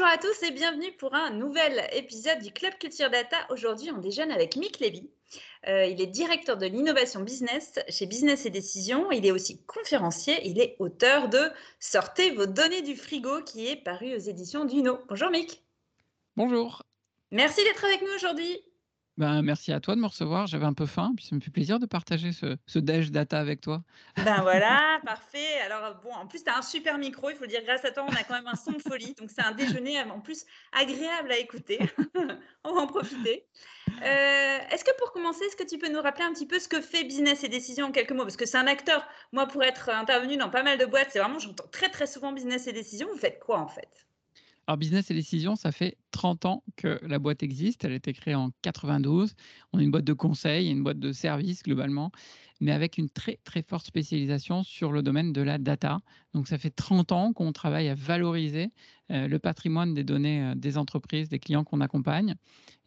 Bonjour à tous et bienvenue pour un nouvel épisode du Club Culture Data. Aujourd'hui, on déjeune avec Mick Levy. Euh, il est directeur de l'innovation business chez Business et Décisions. Il est aussi conférencier. Il est auteur de Sortez vos données du frigo qui est paru aux éditions d'Uno. Bonjour Mick. Bonjour. Merci d'être avec nous aujourd'hui. Ben, merci à toi de me recevoir. J'avais un peu faim, puis ça me fait plaisir de partager ce, ce Dash Data avec toi. Ben voilà, parfait. Alors, bon, en plus, tu as un super micro, il faut le dire, grâce à toi, on a quand même un son de folie. Donc, c'est un déjeuner en plus agréable à écouter. on va en profiter. Euh, est-ce que pour commencer, est-ce que tu peux nous rappeler un petit peu ce que fait Business et Décisions en quelques mots? Parce que c'est un acteur. Moi, pour être intervenu dans pas mal de boîtes, c'est vraiment, j'entends très, très souvent Business et Décisions. Vous faites quoi en fait? Alors, Business et Décision, ça fait 30 ans que la boîte existe. Elle a été créée en 92. On est une boîte de conseil, une boîte de service globalement, mais avec une très, très forte spécialisation sur le domaine de la data. Donc, ça fait 30 ans qu'on travaille à valoriser euh, le patrimoine des données euh, des entreprises, des clients qu'on accompagne.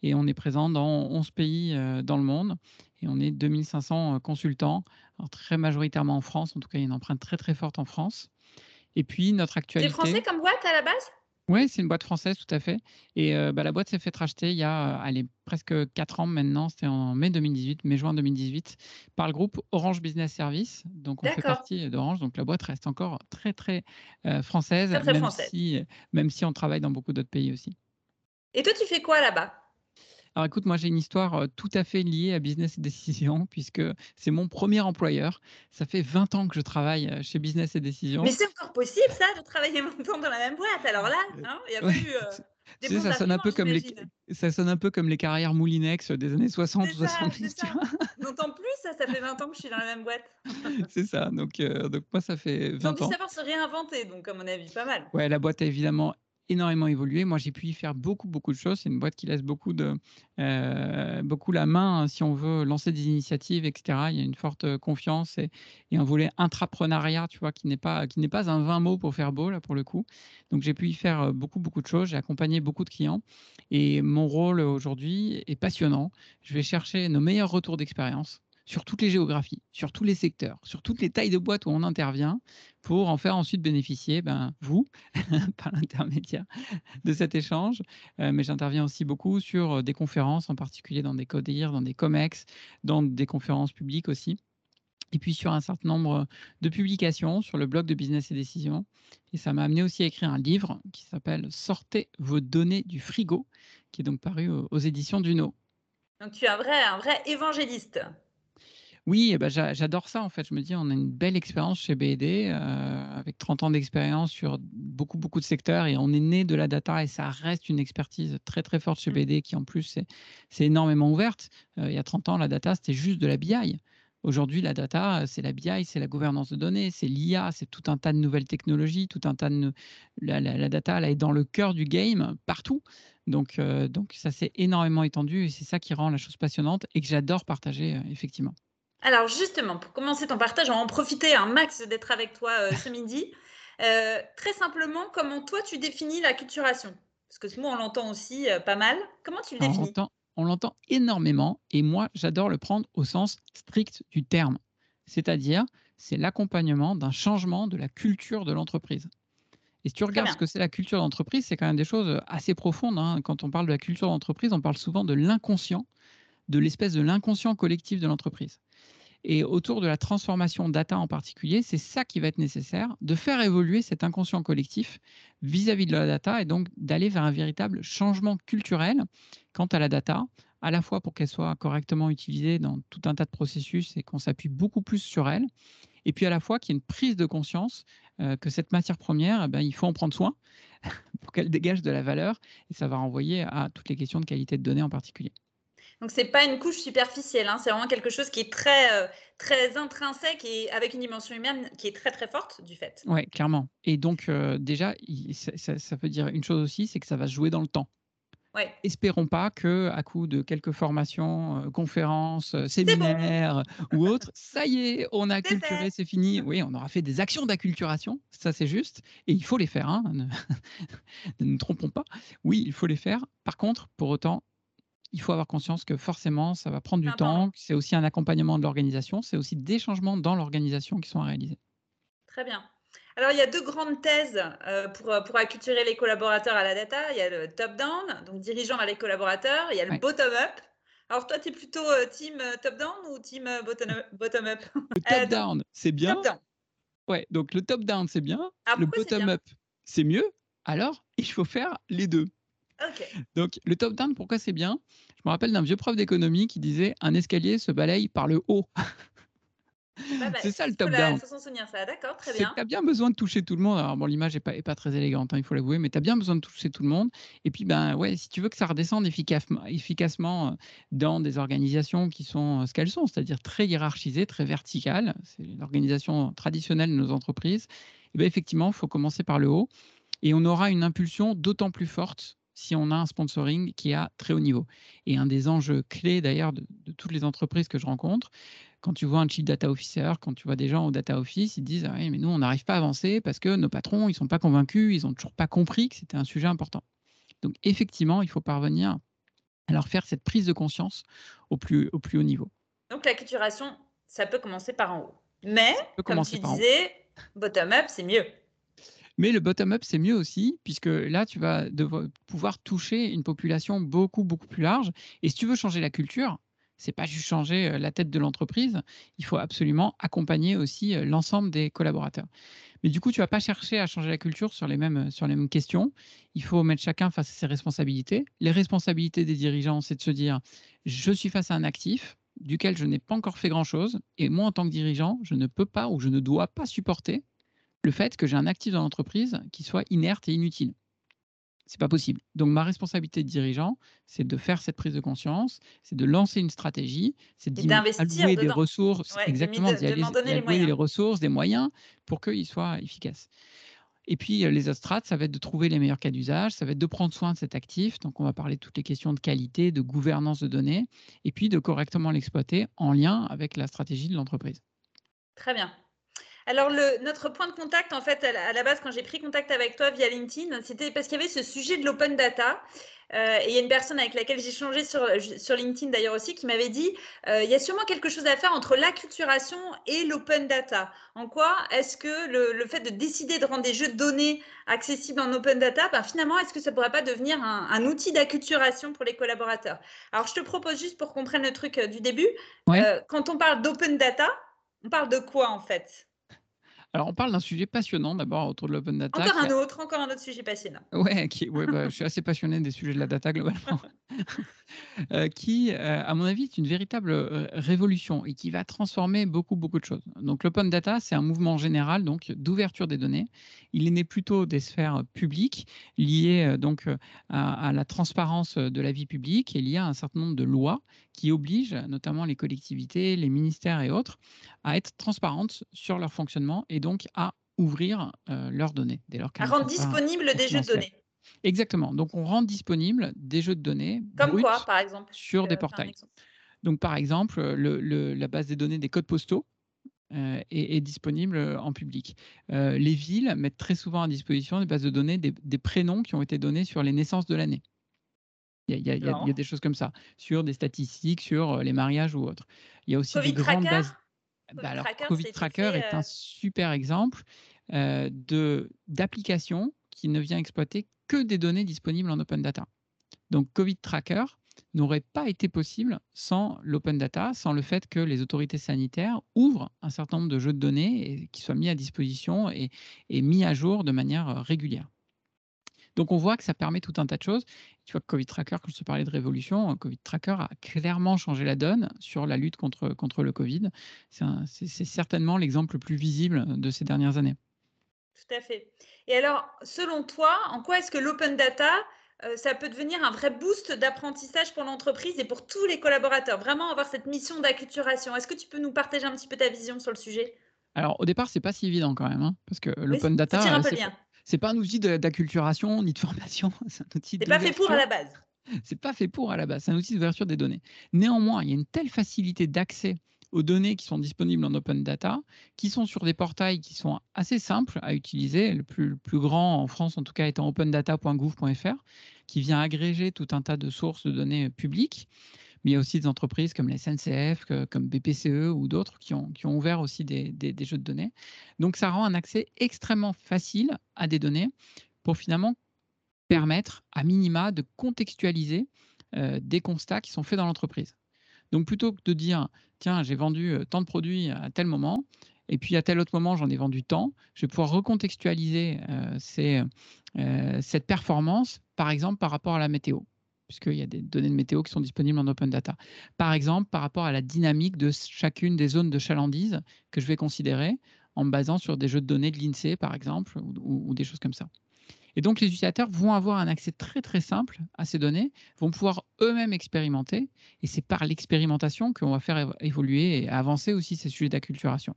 Et on est présent dans 11 pays euh, dans le monde. Et on est 2500 consultants, très majoritairement en France. En tout cas, il y a une empreinte très, très forte en France. Et puis, notre actualité. C'est français comme boîte à la base? Oui, c'est une boîte française, tout à fait. Et bah, la boîte s'est fait racheter il y a presque 4 ans maintenant, c'était en mai 2018, mai-juin 2018, par le groupe Orange Business Service. Donc, on fait partie d'Orange. Donc, la boîte reste encore très, très française, même, Si, même si on travaille dans beaucoup d'autres pays aussi. Et toi, tu fais quoi là-bas? Alors écoute, moi j'ai une histoire tout à fait liée à Business et Décision, puisque c'est mon premier employeur. Ça fait 20 ans que je travaille chez Business et Décision. Mais c'est encore possible ça, de travailler 20 ans dans la même boîte. Alors là, hein, il y a plus... Euh, ça, sonne un peu comme les, ça sonne un peu comme les carrières Moulinex des années 60 ou 70. D'autant plus, ça, ça fait 20 ans que je suis dans la même boîte. c'est ça, donc, donc moi ça fait 20 ans. Ils ont dû savoir se réinventer, donc à mon avis, pas mal. Ouais, la boîte a évidemment énormément évolué. Moi, j'ai pu y faire beaucoup, beaucoup de choses. C'est une boîte qui laisse beaucoup, de, euh, beaucoup la main hein, si on veut lancer des initiatives, etc. Il y a une forte confiance et, un volet intrapreneuriat, tu vois, qui n'est pas, qui n'est pas un vain mot pour faire beau, là, pour le coup. Donc, j'ai pu y faire euh, beaucoup, beaucoup de choses. J'ai accompagné beaucoup de clients et mon rôle aujourd'hui est passionnant. Je vais chercher nos meilleurs retours d'expérience sur toutes les géographies, sur tous les secteurs, sur toutes les tailles de boîtes où on intervient, pour en faire ensuite bénéficier ben, vous, par l'intermédiaire de cet échange. Euh, mais j'interviens aussi beaucoup sur euh, des conférences, en particulier dans des CODIR, dans des COMEX, dans des conférences publiques aussi. Et puis sur un certain nombre de publications sur le blog de Business et Décision. Et ça m'a amené aussi à écrire un livre qui s'appelle Sortez vos données du frigo, qui est donc paru aux, éditions d'Uno. Donc tu es un vrai, un vrai évangéliste. Oui, eh ben, j'adore ça en fait. Je me dis, on a une belle expérience chez BD euh, avec 30 ans d'expérience sur beaucoup, beaucoup de secteurs et on est né de la data et ça reste une expertise très, très forte chez mmh. BD qui en plus c'est énormément ouverte. Euh, il y a 30 ans, la data, c'était juste de la BI. Aujourd'hui, la data, c'est la BI, c'est la gouvernance de données, c'est l'IA, c'est tout un tas de nouvelles technologies, tout un tas de... La, la, data, elle est dans le cœur du game, partout. Donc, euh, donc ça s'est énormément étendu et c'est ça qui rend la chose passionnante et que j'adore partager, effectivement. Alors justement, pour commencer ton partage, on va en profiter un max d'être avec toi euh, ce midi. Euh, très simplement, comment toi tu définis la culturation? Parce que moi on l'entend aussi euh, pas mal. Comment tu le définis? On l'entend énormément et moi j'adore le prendre au sens strict du terme. C'est-à-dire, c'est l'accompagnement d'un changement de la culture de l'entreprise. Et si tu regardes ce que c'est la culture d'entreprise, c'est quand même des choses assez profondes. Hein. Quand on parle de la culture d'entreprise, on parle souvent de l'inconscient, de l'espèce de l'inconscient collectif de l'entreprise. Et autour de la transformation data en particulier, c'est ça qui va être nécessaire, de faire évoluer cet inconscient collectif vis-à-vis de la data et donc d'aller vers un véritable changement culturel quant à la data, à la fois pour qu'elle soit correctement utilisée dans tout un tas de processus et qu'on s'appuie beaucoup plus sur elle, et puis à la fois qu'il y ait une prise de conscience euh, que cette matière première, eh ben, il faut en prendre soin pour qu'elle dégage de la valeur, et ça va renvoyer à toutes les questions de qualité de données en particulier. Donc, ce n'est pas une couche superficielle, hein. c'est vraiment quelque chose qui est très, euh, très intrinsèque et avec une dimension humaine qui est très, très forte du fait. Oui, clairement. Et donc, euh, déjà, ça, ça, veut dire une chose aussi, c'est que ça va se jouer dans le temps. Ouais. Espérons pas que à coup de quelques formations, euh, conférences, séminaires ou autres, ça y est, on a acculturé, c'est fini. Oui, on aura fait des actions d'acculturation, ça c'est juste, et il faut les faire. Hein, ne nous trompons pas. Oui, il faut les faire. Par contre, pour autant, il faut avoir conscience que forcément, ça va prendre du temps. C'est aussi un accompagnement de l'organisation. C'est aussi des changements dans l'organisation qui sont à réaliser. Très bien. Alors, il y a deux grandes thèses euh, pour, pour acculturer les collaborateurs à la data. Il y a le top-down, donc dirigeant vers les collaborateurs. Il y a le bottom-up. Alors, toi, tu es plutôt team top-down ou team bottom-up? Le top-down, c'est bien. Top ouais, donc le top-down, c'est bien. Ah, le bottom-up, c'est mieux. Alors, il faut faire les deux. Donc, le top-down, pourquoi c'est bien? Je me rappelle d'un vieux prof d'économie qui disait un escalier se balaye par le haut. c'est ça le top-down. d'accord, très bien. Tu as bien besoin de toucher tout le monde. Alors, bon, l'image n'est pas, pas, très élégante, hein, il faut l'avouer, mais tu as bien besoin de toucher tout le monde. Et puis, ben, ouais, si tu veux que ça redescende efficacement, efficacement euh, dans des organisations qui sont euh, ce qu'elles sont, c'est-à-dire très hiérarchisées, très verticales, c'est l'organisation traditionnelle de nos entreprises, et ben, effectivement, il faut commencer par le haut. Et on aura une impulsion d'autant plus forte si on a un sponsoring qui est à très haut niveau. Et un des enjeux clés d'ailleurs de, toutes les entreprises que je rencontre, quand tu vois un chief data officer, quand tu vois des gens au data office, ils disent ah oui, mais nous on n'arrive pas à avancer parce que nos patrons ils sont pas convaincus, ils ont toujours pas compris que c'était un sujet important. Donc effectivement, il faut parvenir à leur faire cette prise de conscience au plus, au plus haut niveau. Donc la culturation, ça peut commencer par en haut. Mais, comme tu disais, bottom-up, c'est mieux. Mais le bottom-up, c'est mieux aussi, puisque là, tu vas pouvoir toucher une population beaucoup, beaucoup plus large. Et si tu veux changer la culture, c'est pas juste changer euh, la tête de l'entreprise, il faut absolument accompagner aussi euh, l'ensemble des collaborateurs. Mais du coup, tu vas pas chercher à changer la culture sur les mêmes, sur les mêmes questions. Il faut mettre chacun face à ses responsabilités. Les responsabilités des dirigeants, c'est de se dire, je suis face à un actif duquel je n'ai pas encore fait grand-chose, et moi, en tant que dirigeant, je ne peux pas ou je ne dois pas supporter le fait que j'ai un actif dans l'entreprise qui soit inerte et inutile. C'est pas possible. Donc ma responsabilité de dirigeant, c'est de faire cette prise de conscience, c'est de lancer une stratégie, c'est d'allouer des ressources, exactement, d'y allouer les, ressources, des moyens pour qu'il soit efficace. Et puis les autres strates, ça va être de trouver les meilleurs cas d'usage, ça va être de prendre soin de cet actif. Donc on va parler de toutes les questions de qualité, de gouvernance de données, et puis de correctement l'exploiter en lien avec la stratégie de l'entreprise. Très bien. Alors, le, notre point de contact, en fait, à la, base, quand j'ai pris contact avec toi via LinkedIn, c'était parce qu'il y avait ce sujet de l'open data. Euh, et il y a une personne avec laquelle j'ai changé sur, sur LinkedIn d'ailleurs aussi qui m'avait dit euh, il y a sûrement quelque chose à faire entre l'acculturation et l'open data. En quoi est-ce que le, fait de décider de rendre des jeux de données accessibles en open data, ben finalement, est-ce que ça ne pourrait pas devenir un, outil d'acculturation pour les collaborateurs? Alors, je te propose juste pour qu'on prenne le truc euh, du début, quand on parle d'open data, on parle de quoi en fait? Alors, on parle d'un sujet passionnant d'abord autour de l'open data. Encore un autre, encore un autre sujet passionnant. Ouais, qui, ouais bah, je suis assez passionné des sujets de la data globalement. Euh, qui, euh, à mon avis, est une véritable euh, révolution et qui va transformer beaucoup, beaucoup de choses. Donc, l'open data, c'est un mouvement général donc d'ouverture des données. Il est né plutôt des sphères publiques liées donc à, à, la transparence de la vie publique et liées à un certain nombre de lois qui obligent notamment les collectivités, les ministères et autres à être transparentes sur leur fonctionnement et donc à ouvrir leurs données. Dès lors à rendre disponibles des jeux de données. Exactement. Donc, on rend disponible des jeux de données. Comme quoi, par exemple Sur des portails. Donc, par exemple, la base des données des codes postaux euh, est, disponible en public. Euh, les villes mettent très souvent à disposition des bases de données des, prénoms qui ont été donnés sur les naissances de l'année. Il y, a, des choses comme ça, sur des statistiques, sur euh, les mariages ou autres. Il y a aussi des grandes bases. Bah alors, Covid Tracker est un super exemple de d'application qui ne vient exploiter que des données disponibles en open data. Donc Covid Tracker n'aurait pas été possible sans l'open data, sans le fait que les autorités sanitaires ouvrent un certain nombre de jeux de données et qui soient mis à disposition et, mis à jour de manière euh, régulière. Donc on voit que ça permet tout un tas de choses. Tu vois, Covid Tracker, quand je te parlais de révolution, euh, Covid Tracker a clairement changé la donne sur la lutte contre, contre le Covid. C'est certainement l'exemple le plus visible de ces dernières années. Tout à fait. Et alors, selon toi, en quoi est-ce que l'open data, euh, ça peut devenir un vrai boost d'apprentissage pour l'entreprise et pour tous les collaborateurs? Vraiment avoir cette mission d'acculturation. Est-ce que tu peux nous partager un petit peu ta vision sur le sujet? Alors, au départ, c'est pas si évident quand même, hein, parce que l'open data, c'est pas un outil d'acculturation ni de formation, c'est un outil. C'est pas fait pour à la base. C'est pas fait pour à la base. C'est un outil d'ouverture des données. Néanmoins, il y a une telle facilité d'accès aux données qui sont disponibles en open data, qui sont sur des portails qui sont assez simples à utiliser, le plus, plus grand en France en tout cas étant opendata.gouv.fr, qui vient agréger tout un tas de sources de données publiques. Mais il y a aussi des entreprises comme la SNCF, comme BPCE ou d'autres qui ont, ouvert aussi des, des, jeux de données. Donc, ça rend un accès extrêmement facile à des données pour finalement permettre, à minima, de contextualiser euh, des constats qui sont faits dans l'entreprise. Donc, plutôt que de dire, tiens, j'ai vendu euh, tant de produits à tel moment, et puis à tel autre moment, j'en ai vendu tant, je vais pouvoir recontextualiser euh, cette performance, par exemple, par rapport à la météo puisqu'il y a des données de météo qui sont disponibles en open data. Par exemple, par rapport à la dynamique de chacune des zones de chalandise que je vais considérer en me basant sur des jeux de données de l'INSEE, par exemple, ou, des choses comme ça. Et donc, les utilisateurs vont avoir un accès très, très simple à ces données, vont pouvoir eux-mêmes expérimenter, et c'est par l'expérimentation qu'on va faire évoluer et avancer aussi ces sujets d'acculturation.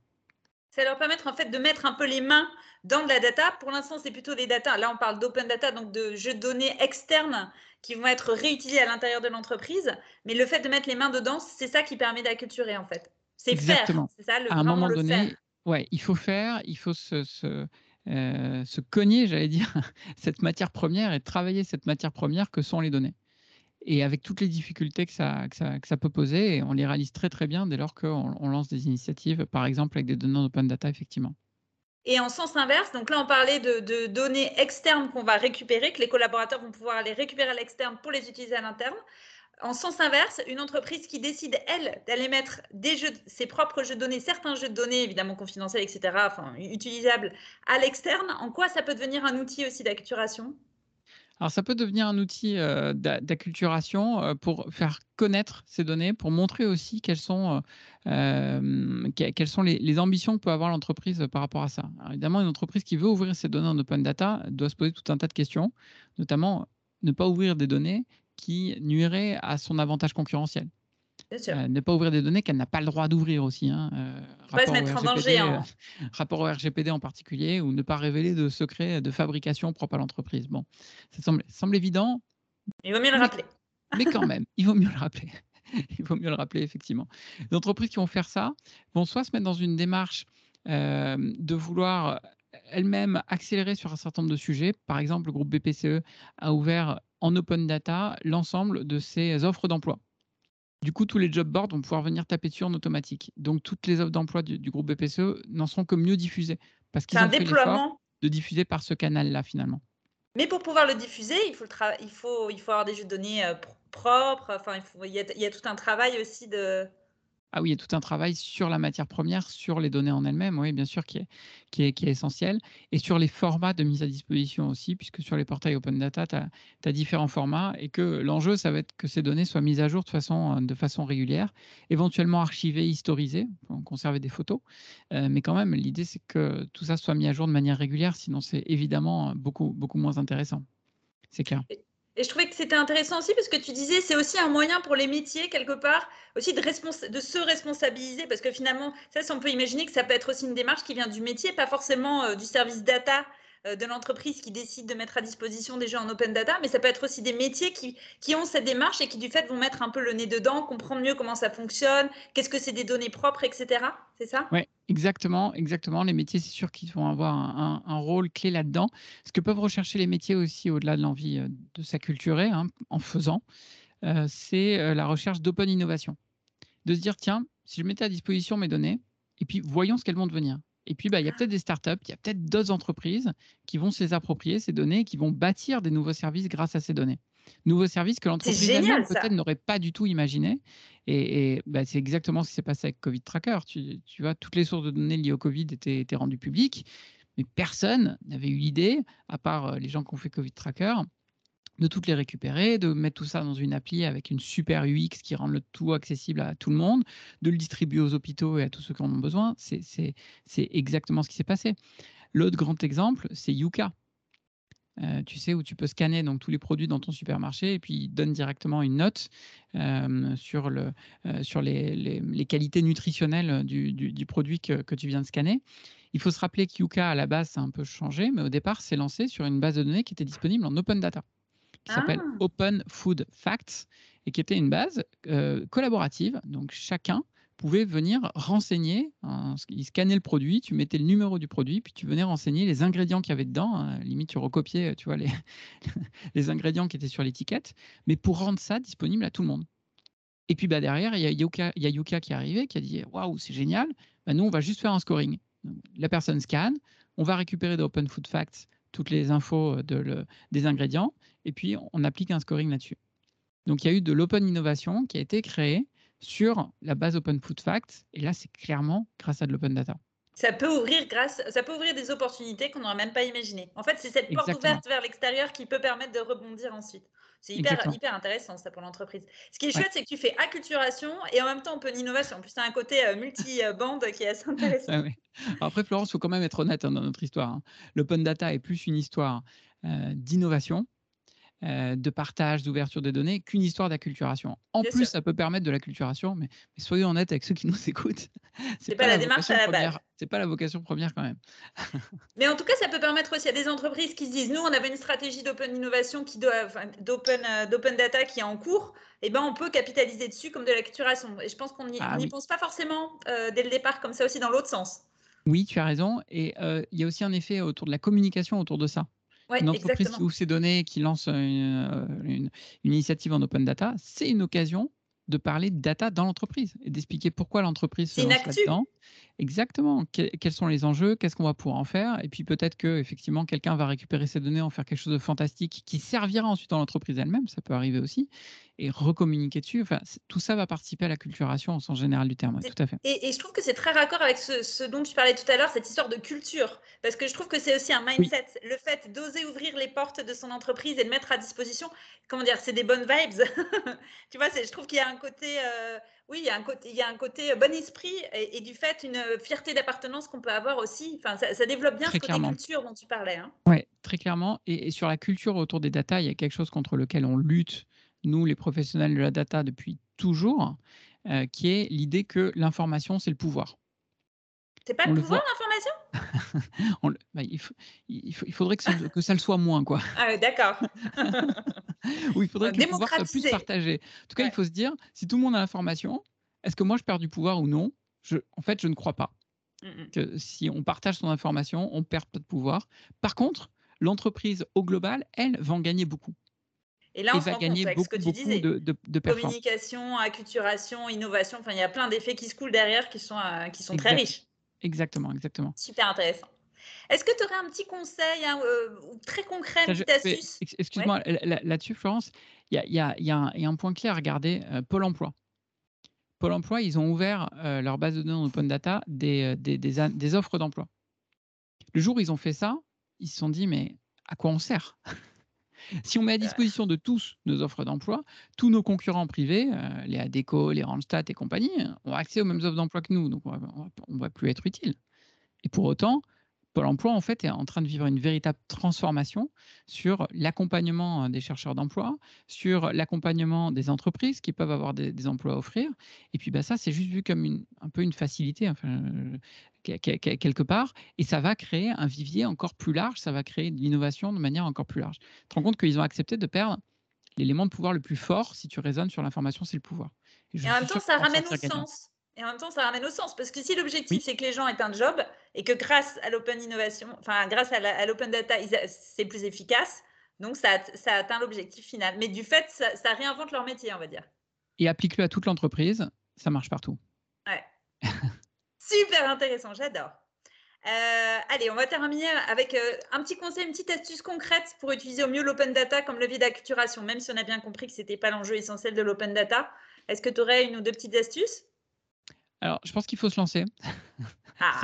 Ça leur permettre en fait de mettre un peu les mains dans de la data. Pour l'instant, c'est plutôt des data. Là, on parle d'open data, donc de jeux de données externes qui vont être réutilisés à l'intérieur de l'entreprise. Mais le fait de mettre les mains dedans, c'est ça qui permet d'acculturer en fait. C'est faire. C'est ça le, à un moment donné, ouais, il faut faire, il faut se, se, euh, se cogner, j'allais dire, cette matière première et travailler cette matière première que sont les données. Et avec toutes les difficultés que ça, peut poser, on les réalise très très bien dès lors qu'on on lance des initiatives, par exemple avec des données open data, effectivement. Et en sens inverse, donc là, on parlait de, données externes qu'on va récupérer, que les collaborateurs vont pouvoir aller récupérer à l'externe pour les utiliser à l'interne. En sens inverse, une entreprise qui décide, elle, d'aller mettre ses propres jeux de données, certains jeux de données, évidemment confidentiels, etc., utilisables à l'externe, en quoi ça peut devenir un outil aussi d'acturation? Alors, ça peut devenir un outil d'acculturation pour faire connaître ces données, pour montrer aussi quelles sont, quelles sont les, ambitions que peut avoir l'entreprise par rapport à ça. évidemment, une entreprise qui veut ouvrir ses données en open data doit se poser tout un tas de questions, notamment ne pas ouvrir des données qui nuiraient à son avantage concurrentiel. Euh, ne pas ouvrir des données qu'elle n'a pas le droit d'ouvrir aussi. Hein. Euh, pas se mettre en danger. Hein. Euh, rapport au RGPD en particulier, ou ne pas révéler de secrets de fabrication propre à l'entreprise. Bon, ça semble, semble évident. Il vaut mieux le rappeler. Mais quand même, il vaut mieux le rappeler. il vaut mieux le rappeler, effectivement. Les entreprises qui vont faire ça vont soit se mettre dans une démarche de vouloir elles-mêmes accélérer sur un certain nombre de sujets. Par exemple, le groupe BPCE a ouvert en open data l'ensemble de ses offres d'emploi. Du coup, tous les job boards vont pouvoir venir taper dessus en automatique. Donc, toutes les offres d'emploi du, groupe BPCE n'en seront que mieux diffusées. Parce qu'ils ont fait l'effort de diffuser par ce canal-là, finalement. Mais pour pouvoir le diffuser, il faut, il faut, il faut avoir des jeux de données euh, propres. Enfin, il, il y a tout un travail aussi de, ah oui, il y a tout un travail sur la matière première, sur les données en elles-mêmes, oui, bien sûr, qui est, essentiel. Et sur les formats de mise à disposition aussi, puisque sur les portails Open Data, tu as, différents formats et que l'enjeu, ça va être que ces données soient mises à jour de façon, façon régulière, éventuellement archivées, historisées, conserver des photos. Euh, mais quand même, l'idée, c'est que tout ça soit mis à jour de manière régulière, sinon c'est évidemment beaucoup, beaucoup moins intéressant. C'est clair. Je trouvais que c'était intéressant aussi parce que tu disais c'est aussi un moyen pour les métiers quelque part aussi de, se responsabiliser parce que finalement ça on peut imaginer que ça peut être aussi une démarche qui vient du métier pas forcément euh, du service data de l'entreprise qui décide de mettre à disposition des jeux en open data, mais ça peut être aussi des métiers qui, qui ont cette démarche et qui du fait vont mettre un peu le nez dedans, comprendre mieux comment ça fonctionne, qu'est-ce que c'est des données propres, etc. C'est ça? Oui, exactement, exactement. Les métiers, c'est sûr qu'ils vont avoir un, rôle clé là-dedans. Ce que peuvent rechercher les métiers aussi, au-delà de l'envie euh, de s'acculturer hein, en faisant, euh, c'est la recherche d'open innovation. De se dire, tiens, si je mettais à disposition mes données, et puis voyons ce qu'elles vont devenir. Et puis, bah, il y a peut-être des startups, il y a peut-être d'autres entreprises qui vont se les approprier, ces données, qui vont bâtir des nouveaux services grâce à ces données. Nouveaux services que l'entreprise elle-même peut-être n'aurait pas du tout imaginé. Et, bah, c'est exactement ce qui s'est passé avec Covid Tracker. Tu, vois, toutes les sources de données liées au Covid étaient, étaient rendues publiques, mais personne n'avait eu l'idée, à part euh, les gens qui ont fait Covid Tracker, de toutes les récupérer, de mettre tout ça dans une appli avec une super UX qui rend le tout accessible à tout le monde, de le distribuer aux hôpitaux et à tous ceux qui en ont besoin. C'est exactement ce qui s'est passé. L'autre grand exemple, c'est Yuka. Euh, tu sais, où tu peux scanner donc, tous les produits dans ton supermarché et puis il donne directement une note euh, sur, le, euh, sur les, les, qualités nutritionnelles du, du, produit que, que, tu viens de scanner. Il faut se rappeler que Yuka, à la base, ça a un peu changé, mais au départ, c'est lancé sur une base de données qui était disponible en open data qui s'appelle ah. Open Food Facts et qui était une base euh, collaborative. Donc chacun pouvait venir renseigner, il scannait le produit, tu mettais le numéro du produit, puis tu venais renseigner les ingrédients qu'il y avait dedans. Hein. limite, tu recopiais, tu vois, les, les ingrédients qui étaient sur l'étiquette, mais pour rendre ça disponible à tout le monde. Et puis bah, derrière, il y, a Yuka, il y a Yuka qui est arrivé, qui a dit Waouh, c'est génial, bah, nous, on va juste faire un scoring. La personne scanne, on va récupérer de Open Food Facts toutes les infos de des ingrédients, et puis on applique un scoring là-dessus. Donc il y a eu de l'open innovation qui a été créée sur la base Open Food Facts, et là, c'est clairement grâce à de l'open data. Ça peut ouvrir grâce, ça peut ouvrir des opportunités qu'on n'aurait même pas imaginées. En fait, c'est cette porte ouverte vers l'extérieur qui peut permettre de rebondir ensuite. C'est hyper, hyper intéressant ça pour l'entreprise. Ce qui est chouette, c'est que tu fais acculturation et en même temps open innovation. En plus, tu as un côté euh, multi-bande qui est assez intéressant. Après, Florence, il faut quand même être honnête hein, dans notre histoire. Hein. L'open data est plus une histoire euh, d'innovation euh, de partage, d'ouverture des données qu'une histoire d'acculturation. En plus, ça peut permettre de l'acculturation, mais, mais soyons honnêtes avec ceux qui nous écoutent. C'est pas, pas, la, démarche à la base. C'est pas la vocation première quand même. mais en tout cas, ça peut permettre aussi à des entreprises qui se disent nous, on avait une stratégie d'open innovation, qui doit, d'open, euh, d'open data qui est en cours. Et eh ben, on peut capitaliser dessus comme de l'acculturation. Et je pense qu'on n'y ah pense pas forcément euh, dès le départ comme ça aussi dans l'autre sens. Oui, tu as raison. Et il y a aussi un effet autour de la communication autour de ça une entreprise qui ouvre ses données, qui lance une, une, initiative en open data, c'est une occasion de parler de data dans l'entreprise et d'expliquer pourquoi l'entreprise se lance là-dedans. Exactement. quels sont les enjeux? Qu'est-ce qu'on va pouvoir en faire? Et puis peut-être que effectivement quelqu'un va récupérer ces données, en faire quelque chose de fantastique qui servira ensuite dans l'entreprise elle-même. Ça peut arriver aussi et recommuniquer dessus. Enfin, tout ça va participer à la culturation au sens général du terme. tout à fait. Et, je trouve que c'est très raccord avec ce, dont tu parlais tout à l'heure, cette histoire de culture. Parce que je trouve que c'est aussi un mindset. Le fait d'oser ouvrir les portes de son entreprise et de mettre à disposition, comment dire, c'est des bonnes vibes. tu vois, je trouve qu'il y a un côté. Euh, oui, il y a un côté, il y a un côté euh, bon esprit et, du fait une fierté d'appartenance qu'on peut avoir aussi. Enfin, ça, développe bien ce côté culture dont tu parlais. Hein. Oui, très clairement. Et, et, sur la culture autour des data, il y a quelque chose contre lequel on lutte nous, les professionnels de la data, depuis toujours, euh, qui est l'idée que l'information, c'est le pouvoir. C'est pas le pouvoir, l'information? Bah, il, il, faudrait que ça, que ça, le soit moins, quoi. Ah, d'accord. Ou il faudrait que le pouvoir soit plus partagé. En tout cas, il faut se dire, si tout le monde a l'information, est-ce que moi, je perds du pouvoir ou non? Je, En fait, je ne crois pas. Que si on partage son information, on perd pas de pouvoir. Par contre, l'entreprise au global, elle, va en gagner beaucoup. Et là, on rend compte avec ce que tu disais. De, Communication, acculturation, innovation. Enfin, il y a plein d'effets qui se coulent derrière qui sont, euh, qui sont très riches. Exactement, exactement. Super intéressant. Est-ce que tu aurais un petit conseil hein, euh, très concret, une petite astuce? Excuse-moi, là-dessus, Florence, il y a, un point clé à regarder euh, Pôle emploi. Pôle emploi, ils ont ouvert leur base de données en open data des, des, des offres d'emploi. Le jour où ils ont fait ça, ils se sont dit, mais à quoi on sert? Si on met à disposition de tous nos offres d'emploi, tous nos concurrents privés, euh, les ADECO, les Randstad et compagnie, ont accès aux mêmes offres d'emploi que nous, donc on ne va plus être utile. Et pour autant, Pôle emploi, en fait, est en train de vivre une véritable transformation sur l'accompagnement euh, des chercheurs d'emploi, sur l'accompagnement des entreprises qui peuvent avoir des, emplois à offrir. Et puis, bah, ça, c'est juste vu comme un peu une facilité, enfin, quelque part. Et ça va créer un vivier encore plus large, ça va créer de l'innovation de manière encore plus large. Tu te rends compte qu'ils ont accepté de perdre l'élément de pouvoir le plus fort, si tu raisonnes sur l'information, c'est le pouvoir. Et, en même temps, ça ramène au sens. Et en même temps, ça ramène au sens. Parce que si l'objectif, c'est que les gens aient un job et que grâce à l'open innovation, enfin, grâce à l'open data, c'est plus efficace, donc ça, ça atteint l'objectif final. Mais du fait, ça, ça, réinvente leur métier, on va dire. Et applique-le à toute l'entreprise, ça marche partout. Ouais. Super intéressant, j'adore. Euh, allez, on va terminer avec euh, un petit conseil, une petite astuce concrète pour utiliser au mieux l'open data comme levier d'acculturation, même si on a bien compris que ce n'était pas l'enjeu essentiel de l'open data. Est-ce que tu aurais une ou deux petites astuces? Alors, je pense qu'il faut se lancer. Ah.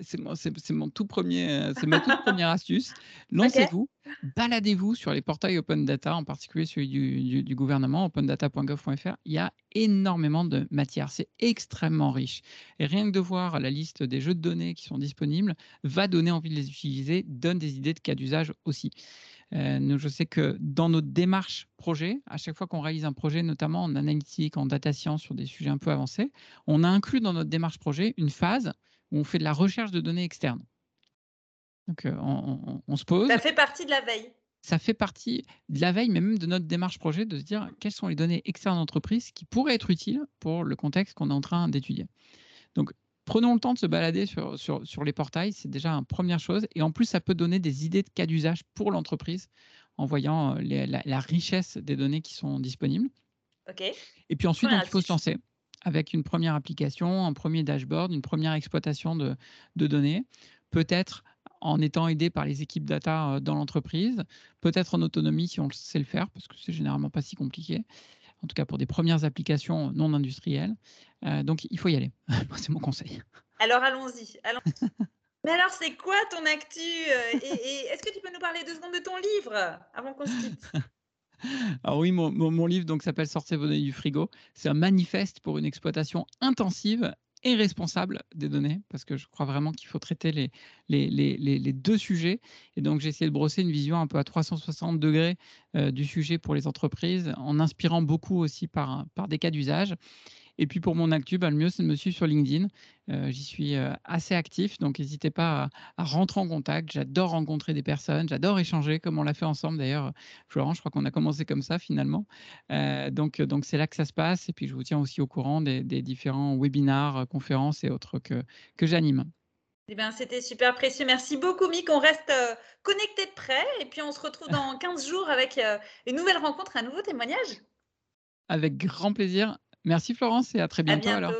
c'est mon, tout premier, euh, c'est ma toute première astuce. Lancez-vous, baladez-vous sur les portails Open Data, en particulier celui du, du, gouvernement, opendata.gov.fr. Il y a énormément de matière, c'est extrêmement riche. Et rien que de voir la liste des jeux de données qui sont disponibles va donner envie de les utiliser, donne des idées de cas d'usage aussi. Euh, je sais que dans notre démarche projet, à chaque fois qu'on réalise un projet, notamment en analytique, en data science, sur des sujets un peu avancés, on a inclus dans notre démarche projet une phase où on fait de la recherche de données externes. Donc, euh, on, se pose. Ça fait partie de la veille. Ça fait partie de la veille, mais même de notre démarche projet, de se dire quelles sont les données externes d'entreprise qui pourraient être utiles pour le contexte qu'on est en train d'étudier. Donc, prenons le temps de se balader sur, sur, les portails, c'est déjà une première chose. Et en plus, ça peut donner des idées de cas d'usage pour l'entreprise en voyant euh, la, richesse des données qui sont disponibles. OK. Et puis ensuite, Première donc, il faut se lancer avec une première application, un premier dashboard, une première exploitation de, de données, peut-être en étant aidé par les équipes data euh, dans l'entreprise, peut-être en autonomie si on sait le faire, parce que c'est généralement pas si compliqué, en tout cas pour des premières applications non industrielles. Euh, donc il faut y aller, c'est mon conseil. Alors allons-y. allons Mais alors, c'est quoi ton actu euh, Et, et est-ce que tu peux nous parler deux secondes de ton livre avant qu'on se quitte? Alors oui, mon, mon- mon livre donc s'appelle Sortez vos données du frigo. C'est un manifeste pour une exploitation intensive et responsable des données, parce que je crois vraiment qu'il faut traiter les, les, les- deux sujets. Et donc j'ai essayé de brosser une vision un peu à 360 degrés euh, du sujet pour les entreprises, en inspirant beaucoup aussi par, par des cas d'usage. Et puis pour mon actu, bah, le mieux c'est de me suivre sur LinkedIn. Euh, J'y suis euh, assez actif, donc n'hésitez pas à, à rentrer en contact. J'adore rencontrer des personnes, j'adore échanger, comme on l'a fait ensemble d'ailleurs. Florent, je crois qu'on a commencé comme ça finalement. Euh, donc donc c'est là que ça se passe. Et puis je vous tiens aussi au courant des, des différents webinars, conférences et autres que, que j'anime. Eh bien, c'était super précieux. Merci beaucoup, Mick. On reste euh, connecté de près et puis on se retrouve dans 15 jours avec euh, une nouvelle rencontre, un nouveau témoignage. Avec grand plaisir. Merci Florence et à très À bientôt alors.